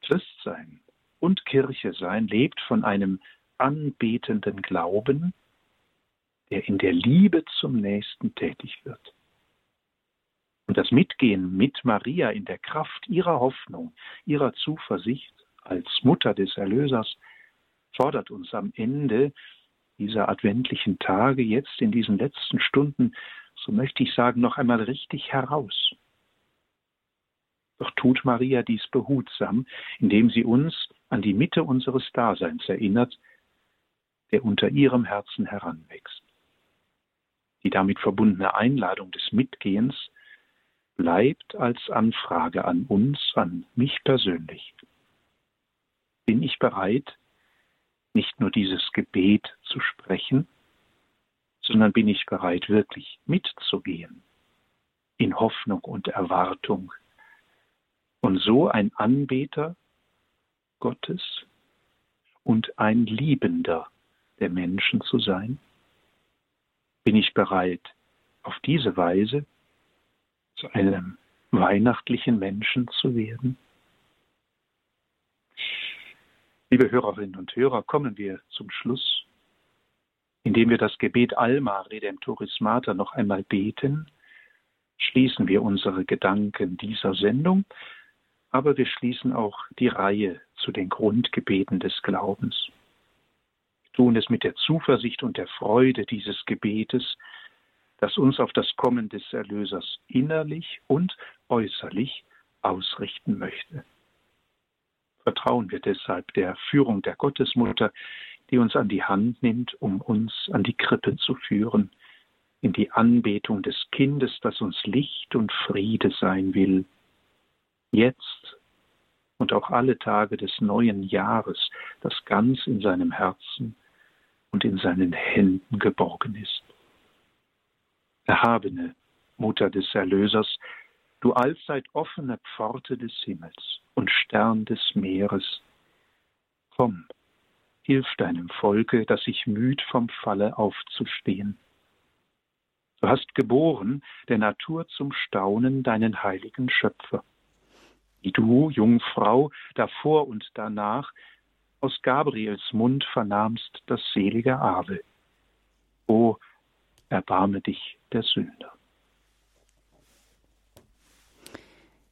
Christsein und Kirche sein lebt von einem anbetenden Glauben, der in der Liebe zum Nächsten tätig wird. Und das Mitgehen mit Maria in der Kraft ihrer Hoffnung, ihrer Zuversicht als Mutter des Erlösers fordert uns am Ende dieser adventlichen Tage jetzt in diesen letzten Stunden, so möchte ich sagen, noch einmal richtig heraus. Doch tut Maria dies behutsam, indem sie uns an die Mitte unseres Daseins erinnert, der unter ihrem Herzen heranwächst. Die damit verbundene Einladung des Mitgehens bleibt als Anfrage an uns, an mich persönlich. Bin ich bereit, nicht nur dieses Gebet zu sprechen, sondern bin ich bereit, wirklich mitzugehen, in Hoffnung und Erwartung und so ein Anbeter Gottes und ein Liebender der Menschen zu sein? Bin ich bereit, auf diese Weise zu einem weihnachtlichen Menschen zu werden? Liebe Hörerinnen und Hörer, kommen wir zum Schluss, indem wir das Gebet Alma Redemptoris Mater noch einmal beten, schließen wir unsere Gedanken dieser Sendung, aber wir schließen auch die Reihe zu den Grundgebeten des Glaubens. Wir tun es mit der Zuversicht und der Freude dieses Gebetes, das uns auf das Kommen des Erlösers innerlich und äußerlich ausrichten möchte. Vertrauen wir deshalb der Führung der Gottesmutter, die uns an die Hand nimmt, um uns an die Krippe zu führen, in die Anbetung des Kindes, das uns Licht und Friede sein will, jetzt und auch alle Tage des neuen Jahres, das ganz in seinem Herzen und in seinen Händen geborgen ist erhabene Mutter des Erlösers, du allzeit offene Pforte des Himmels und Stern des Meeres, komm, hilf deinem Volke, das sich müht vom Falle aufzustehen. Du hast geboren, der Natur zum Staunen, deinen heiligen Schöpfer. Wie du, Jungfrau, davor und danach aus Gabriels Mund vernahmst das selige Ave. O, erbarme dich der Sünder.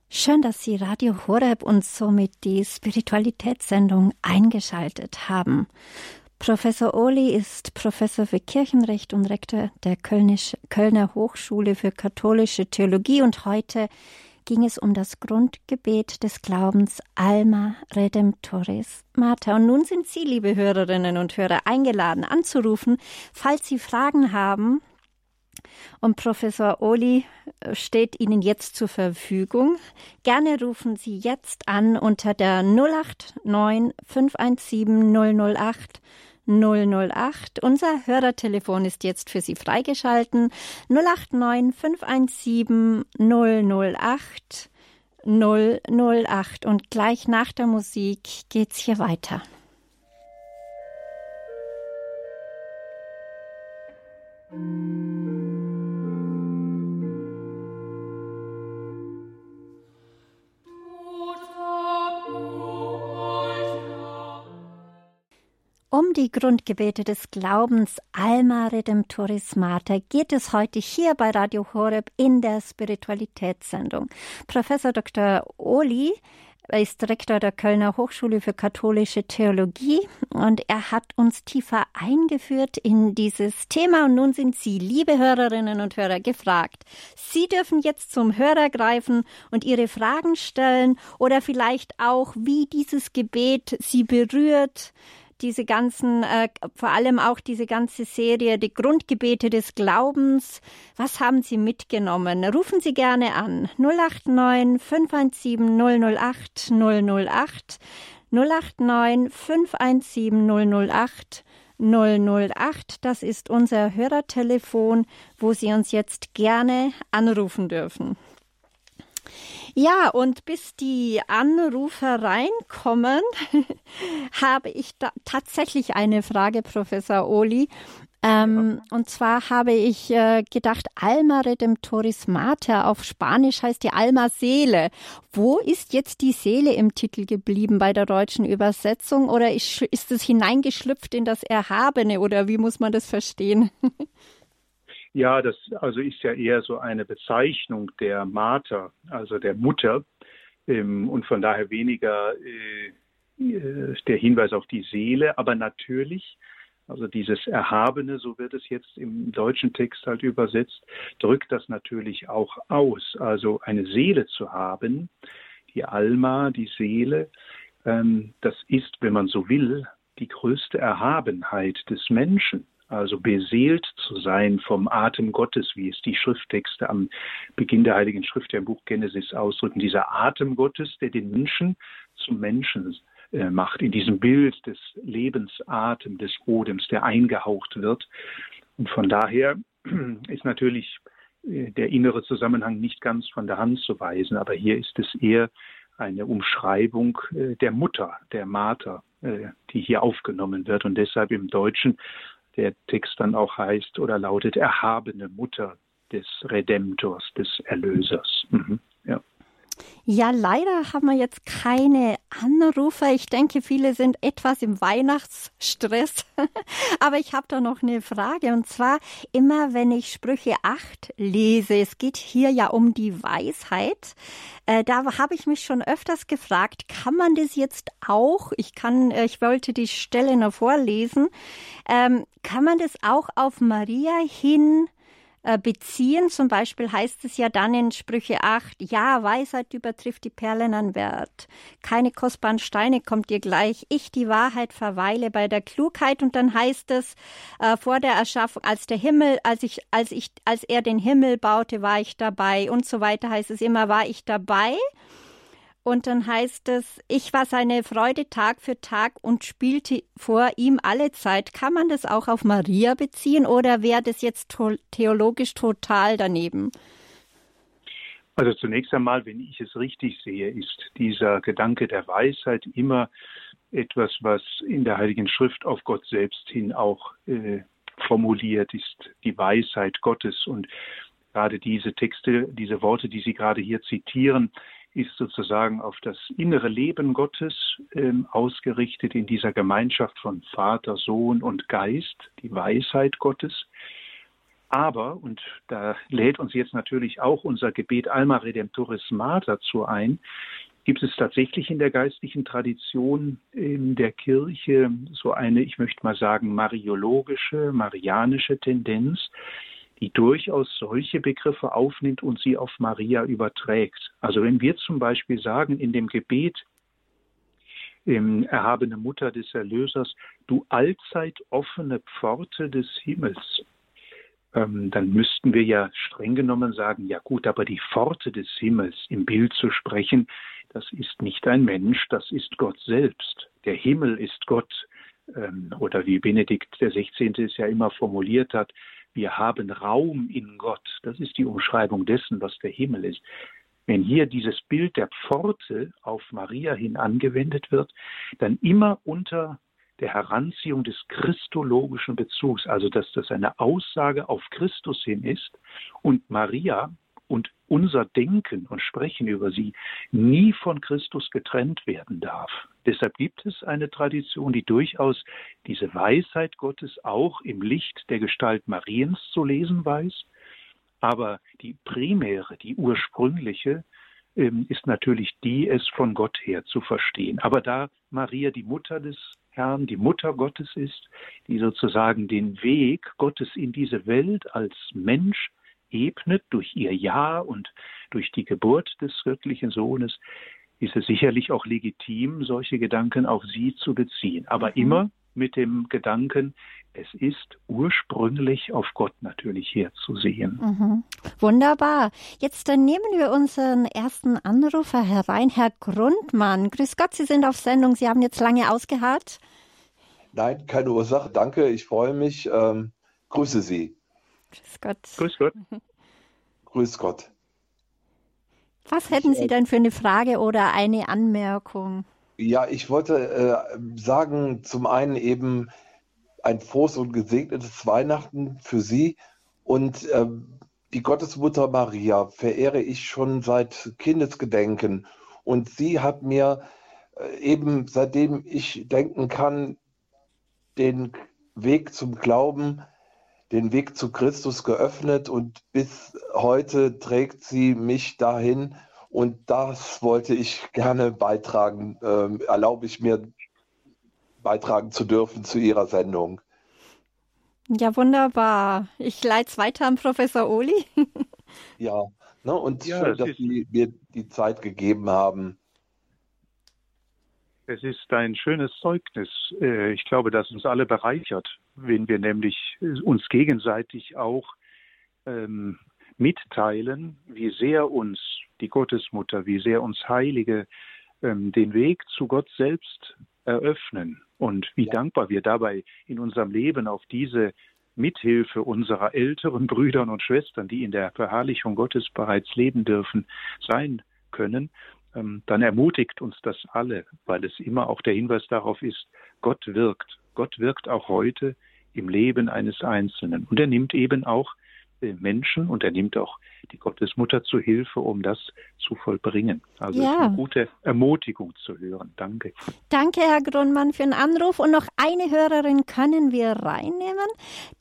Schön, dass Sie Radio Horeb und somit die Spiritualitätssendung eingeschaltet haben. Professor Ohli ist Professor für Kirchenrecht und Rektor der Kölnisch, Kölner Hochschule für katholische Theologie und heute ging es um das Grundgebet des Glaubens Alma Redemptoris Mater. Und nun sind Sie, liebe Hörerinnen und Hörer, eingeladen anzurufen, falls Sie Fragen haben. Und Professor Ohli äh, steht Ihnen jetzt zur Verfügung. Gerne rufen Sie jetzt an unter der 089 517 008 008. Unser Hörertelefon ist jetzt für Sie freigeschalten. 089 517 008 008. Und gleich nach der Musik geht's hier weiter. Um die Grundgebete des Glaubens Alma Redemptoris Mater geht es heute hier bei Radio Horeb in der Spiritualitätssendung. Professor Dr. Oli ist Rektor der Kölner Hochschule für katholische Theologie und er hat uns tiefer eingeführt in dieses Thema und nun sind Sie, liebe Hörerinnen und Hörer, gefragt. Sie dürfen jetzt zum Hörer greifen und Ihre Fragen stellen oder vielleicht auch, wie dieses Gebet Sie berührt, diese ganzen, äh, vor allem auch diese ganze Serie, die Grundgebete des Glaubens. Was haben Sie mitgenommen? Rufen Sie gerne an. 089 517 008 008 089 517 008 008. Das ist unser Hörertelefon, wo Sie uns jetzt gerne anrufen dürfen. Ja, und bis die Anrufer reinkommen, [LAUGHS] habe ich tatsächlich eine Frage, Professor Oli. Ähm, ja. Und zwar habe ich äh, gedacht, Alma Redemptoris Mater auf Spanisch heißt die Alma Seele. Wo ist jetzt die Seele im Titel geblieben bei der deutschen Übersetzung? Oder ist, ist es hineingeschlüpft in das Erhabene? Oder wie muss man das verstehen? [LAUGHS] Ja, das also ist ja eher so eine Bezeichnung der Mater, also der Mutter, ähm, und von daher weniger äh, äh, der Hinweis auf die Seele, aber natürlich, also dieses Erhabene, so wird es jetzt im deutschen Text halt übersetzt, drückt das natürlich auch aus. Also eine Seele zu haben, die Alma, die Seele, ähm, das ist, wenn man so will, die größte Erhabenheit des Menschen also beseelt zu sein vom Atem Gottes, wie es die Schrifttexte am Beginn der Heiligen Schrift, der Buch Genesis ausdrücken. Dieser Atem Gottes, der den Menschen zum Menschen äh, macht, in diesem Bild des Lebensatem, des Odems, der eingehaucht wird. Und von daher [CLEARS THROAT] ist natürlich äh, der innere Zusammenhang nicht ganz von der Hand zu weisen, aber hier ist es eher eine Umschreibung äh, der Mutter, der Mater, die hier aufgenommen wird und deshalb im Deutschen der Text dann auch heißt oder lautet erhabene Mutter des Redemptors, des Erlösers. Mhm. Ja. Ja, leider haben wir jetzt keine Anrufer. Ich denke, viele sind etwas im Weihnachtsstress. [LAUGHS] Aber ich habe da noch eine Frage. Und zwar, immer wenn ich Sprüche 8 lese, es geht hier ja um die Weisheit, äh, da habe ich mich schon öfters gefragt, kann man das jetzt auch, ich kann, äh, ich wollte die Stelle noch vorlesen, ähm, kann man das auch auf Maria hin äh, beziehen. Zum Beispiel heißt es ja dann in Sprüche 8, ja, Weisheit übertrifft die Perlen an Wert. Keine kostbaren Steine kommt dir gleich. Ich, die Wahrheit, verweile bei der Klugheit. Und dann heißt es äh, vor der Erschaffung, als der Himmel, als ich, als ich, als er den Himmel baute, war ich dabei und so weiter heißt es immer, war ich dabei. Und dann heißt es, ich war seine Freude Tag für Tag und spielte vor ihm alle Zeit. Kann man das auch auf Maria beziehen oder wäre das jetzt theologisch total daneben? Also zunächst einmal, wenn ich es richtig sehe, ist dieser Gedanke der Weisheit immer etwas, was in der Heiligen Schrift auf Gott selbst hin auch äh, formuliert, ist die Weisheit Gottes. Und gerade diese Texte, diese Worte, die Sie gerade hier zitieren, ist sozusagen auf das innere Leben Gottes ähm, ausgerichtet in dieser Gemeinschaft von Vater, Sohn und Geist, die Weisheit Gottes. Aber, und da lädt uns jetzt natürlich auch unser Gebet Alma Redemptoris Mater zu ein, gibt es tatsächlich in der geistlichen Tradition in der Kirche so eine, ich möchte mal sagen, mariologische, marianische Tendenz, die durchaus solche Begriffe aufnimmt und sie auf Maria überträgt. Also wenn wir zum Beispiel sagen in dem Gebet, im erhabene Mutter des Erlösers, du allzeit offene Pforte des Himmels, ähm, dann müssten wir ja streng genommen sagen, ja gut, aber die Pforte des Himmels im Bild zu sprechen, das ist nicht ein Mensch, das ist Gott selbst. Der Himmel ist Gott. Ähm, oder wie Benedikt der 16. es ja immer formuliert hat, wir haben Raum in Gott. Das ist die Umschreibung dessen, was der Himmel ist. Wenn hier dieses Bild der Pforte auf Maria hin angewendet wird, dann immer unter der Heranziehung des christologischen Bezugs, also dass das eine Aussage auf Christus hin ist und Maria und unser Denken und Sprechen über sie nie von Christus getrennt werden darf. Deshalb gibt es eine Tradition, die durchaus diese Weisheit Gottes auch im Licht der Gestalt Mariens zu lesen weiß. Aber die primäre, die ursprüngliche, ähm, ist natürlich die, es von Gott her zu verstehen. Aber da Maria die Mutter des Herrn, die Mutter Gottes ist, die sozusagen den Weg Gottes in diese Welt als Mensch ebnet durch ihr Ja und durch die Geburt des göttlichen Sohnes, ist es sicherlich auch legitim, solche Gedanken auf sie zu beziehen. Aber mhm. immer mit dem Gedanken, es ist ursprünglich auf Gott natürlich herzusehen. Mhm. Wunderbar. Jetzt dann nehmen wir unseren ersten Anrufer herein, Herr Grundmann. Grüß Gott, Sie sind auf Sendung. Sie haben jetzt lange ausgeharrt. Nein, keine Ursache. Danke, ich freue mich. Ähm, grüße Sie. Grüß Gott. Grüß Gott. [LAUGHS] Grüß Gott. Was hätten Sie denn für eine Frage oder eine Anmerkung? Ja, ich wollte äh, sagen, zum einen eben ein frohes und gesegnetes Weihnachten für Sie und äh, die Gottesmutter Maria verehre ich schon seit Kindesgedenken und sie hat mir äh, eben seitdem ich denken kann den Weg zum Glauben den Weg zu Christus geöffnet und bis heute trägt sie mich dahin. Und das wollte ich gerne beitragen, äh, erlaube ich mir beitragen zu dürfen zu Ihrer Sendung. Ja, wunderbar. Ich leite es weiter an Professor Oli. [LAUGHS] ja, ne, und ja, schön, dass Sie mir die Zeit gegeben haben. Es ist ein schönes Zeugnis. Äh, ich glaube, das uns alle bereichert, wenn wir nämlich äh, uns gegenseitig auch ähm, mitteilen, wie sehr uns die Gottesmutter, wie sehr uns Heilige ähm, den Weg zu Gott selbst eröffnen und wie ja. dankbar wir dabei in unserem Leben auf diese Mithilfe unserer älteren Brüder und Schwestern, die in der Verherrlichung Gottes bereits leben dürfen, sein können dann ermutigt uns das alle, weil es immer auch der Hinweis darauf ist, Gott wirkt. Gott wirkt auch heute im Leben eines Einzelnen. Und er nimmt eben auch Menschen und er nimmt auch die Gottesmutter zu Hilfe, um das zu vollbringen. Also ja. eine gute Ermutigung zu hören. Danke. Danke, Herr Grundmann, für den Anruf. Und noch eine Hörerin können wir reinnehmen.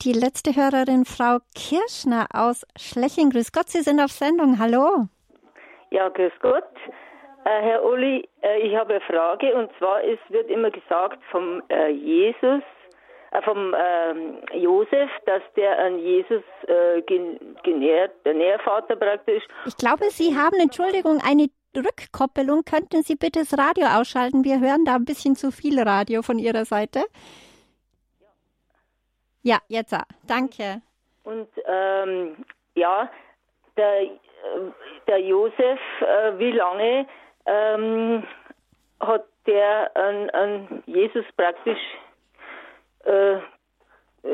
Die letzte Hörerin, Frau Kirschner aus Schleching. Grüß Gott, Sie sind auf Sendung. Hallo. Ja, grüß Gott. Äh, Herr Uli, äh, ich habe eine Frage und zwar es wird immer gesagt vom äh, Jesus, vom ähm, Josef, dass der an Jesus äh, genährt, der Nährvater praktisch. Ich glaube, Sie haben, Entschuldigung, eine Rückkoppelung. Könnten Sie bitte das Radio ausschalten? Wir hören da ein bisschen zu viel Radio von Ihrer Seite. Ja, jetzt. Danke. Und ähm, ja, der, der Josef, äh, wie lange ähm, hat der an, an Jesus praktisch äh,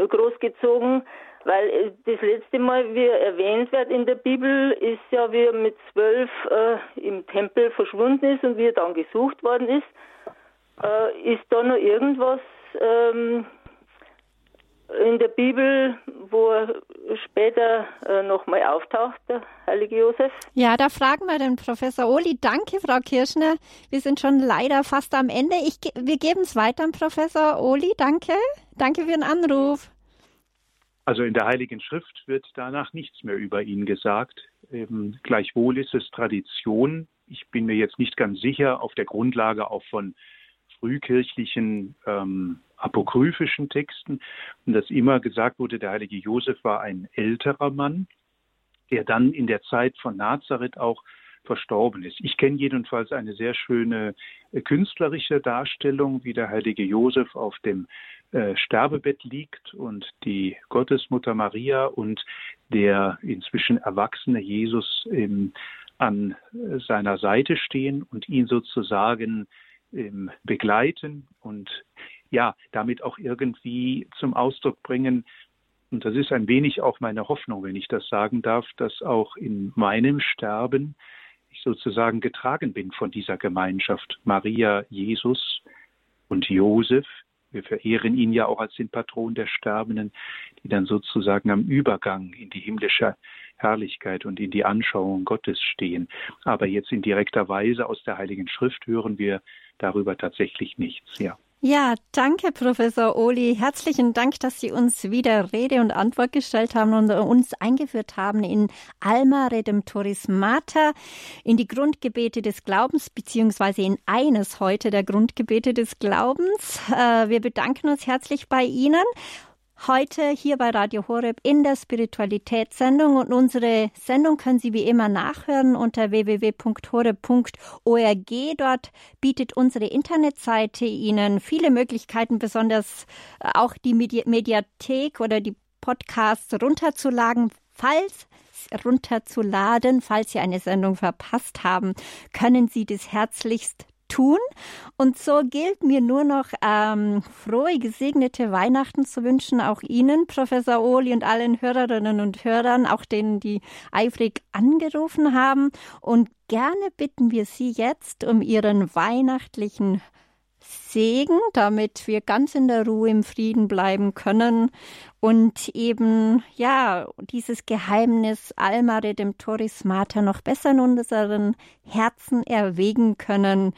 großgezogen, weil äh, das letzte Mal, wie er erwähnt wird in der Bibel, ist ja, wie er mit zwölf äh, im Tempel verschwunden ist und wie er dann gesucht worden ist. Äh, ist da noch irgendwas ähm, in der Bibel, wo er später äh, nochmal auftaucht, der heilige Josef. Ja, da fragen wir den Professor Oli. Danke, Frau Kirschner. Wir sind schon leider fast am Ende. Ich, wir geben es weiter an Professor Oli. Danke. Danke für den Anruf. Also in der Heiligen Schrift wird danach nichts mehr über ihn gesagt. Ähm, gleichwohl ist es Tradition. Ich bin mir jetzt nicht ganz sicher, auf der Grundlage auch von frühkirchlichen ähm, apokryphischen Texten, und dass immer gesagt wurde, der heilige Josef war ein älterer Mann, der dann in der Zeit von Nazareth auch verstorben ist. Ich kenne jedenfalls eine sehr schöne äh, künstlerische Darstellung, wie der heilige Josef auf dem äh, Sterbebett liegt und die Gottesmutter Maria und der inzwischen erwachsene Jesus ähm, an äh, seiner Seite stehen und ihn sozusagen ähm, begleiten und ja, damit auch irgendwie zum Ausdruck bringen, und das ist ein wenig auch meine Hoffnung, wenn ich das sagen darf, dass auch in meinem Sterben ich sozusagen getragen bin von dieser Gemeinschaft Maria, Jesus und Josef. Wir verehren ihn ja auch als den Patron der Sterbenden, die dann sozusagen am Übergang in die himmlische Herrlichkeit und in die Anschauung Gottes stehen. Aber jetzt in direkter Weise aus der Heiligen Schrift hören wir darüber tatsächlich nichts, ja. Ja, danke, Professor Oli. Herzlichen Dank, dass Sie uns wieder Rede und Antwort gestellt haben und uns eingeführt haben in Alma Redemptoris Mater, in die Grundgebete des Glaubens, beziehungsweise in eines heute der Grundgebete des Glaubens. Äh, wir bedanken uns herzlich bei Ihnen heute hier bei Radio Horeb in der Spiritualitätssendung. Und unsere Sendung können Sie wie immer nachhören unter www.horeb.org. Dort bietet unsere Internetseite Ihnen viele Möglichkeiten, besonders äh, auch die Medi Mediathek oder die Podcasts runterzuladen, falls runterzuladen, falls Sie eine Sendung verpasst haben, können Sie das herzlichst tun. Und so gilt mir nur noch ähm, frohe, gesegnete Weihnachten zu wünschen, auch Ihnen, Professor Ohli und allen Hörerinnen und Hörern, auch denen, die eifrig angerufen haben. Und gerne bitten wir Sie jetzt um Ihren weihnachtlichen Segen, damit wir ganz in der Ruhe im Frieden bleiben können und eben, ja, dieses Geheimnis Alma Redemptoris Mater noch besser in unseren Herzen erwägen können.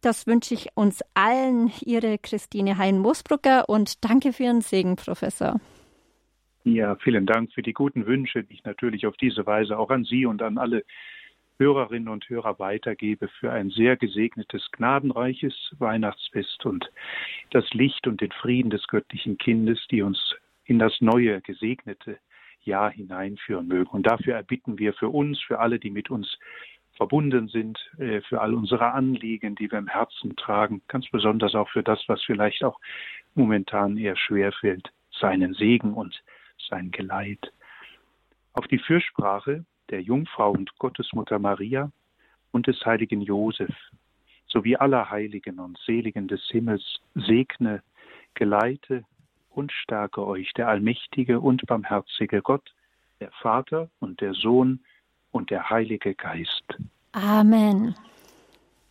Das wünsche ich uns allen, Ihre Christine Hein-Mosbrucker und danke für Ihren Segen, Professor. Ja, vielen Dank für die guten Wünsche, die ich natürlich auf diese Weise auch an Sie und an alle Hörerinnen und Hörer weitergebe für ein sehr gesegnetes, gnadenreiches Weihnachtsfest und das Licht und den Frieden des göttlichen Kindes, die uns in das neue, gesegnete Jahr hineinführen mögen. Und dafür erbitten wir für uns, für alle, die mit uns verbunden sind, äh, für all unsere Anliegen, die wir im Herzen tragen, ganz besonders auch für das, was vielleicht auch momentan eher schwer fällt, seinen Segen und sein Geleit. Auf die Fürsprache der Jungfrau und Gottesmutter Maria und des heiligen Josef sowie aller Heiligen und Seligen des Himmels segne, geleite und stärke euch der allmächtige und barmherzige Gott, der Vater und der Sohn und der Heilige Geist. Amen.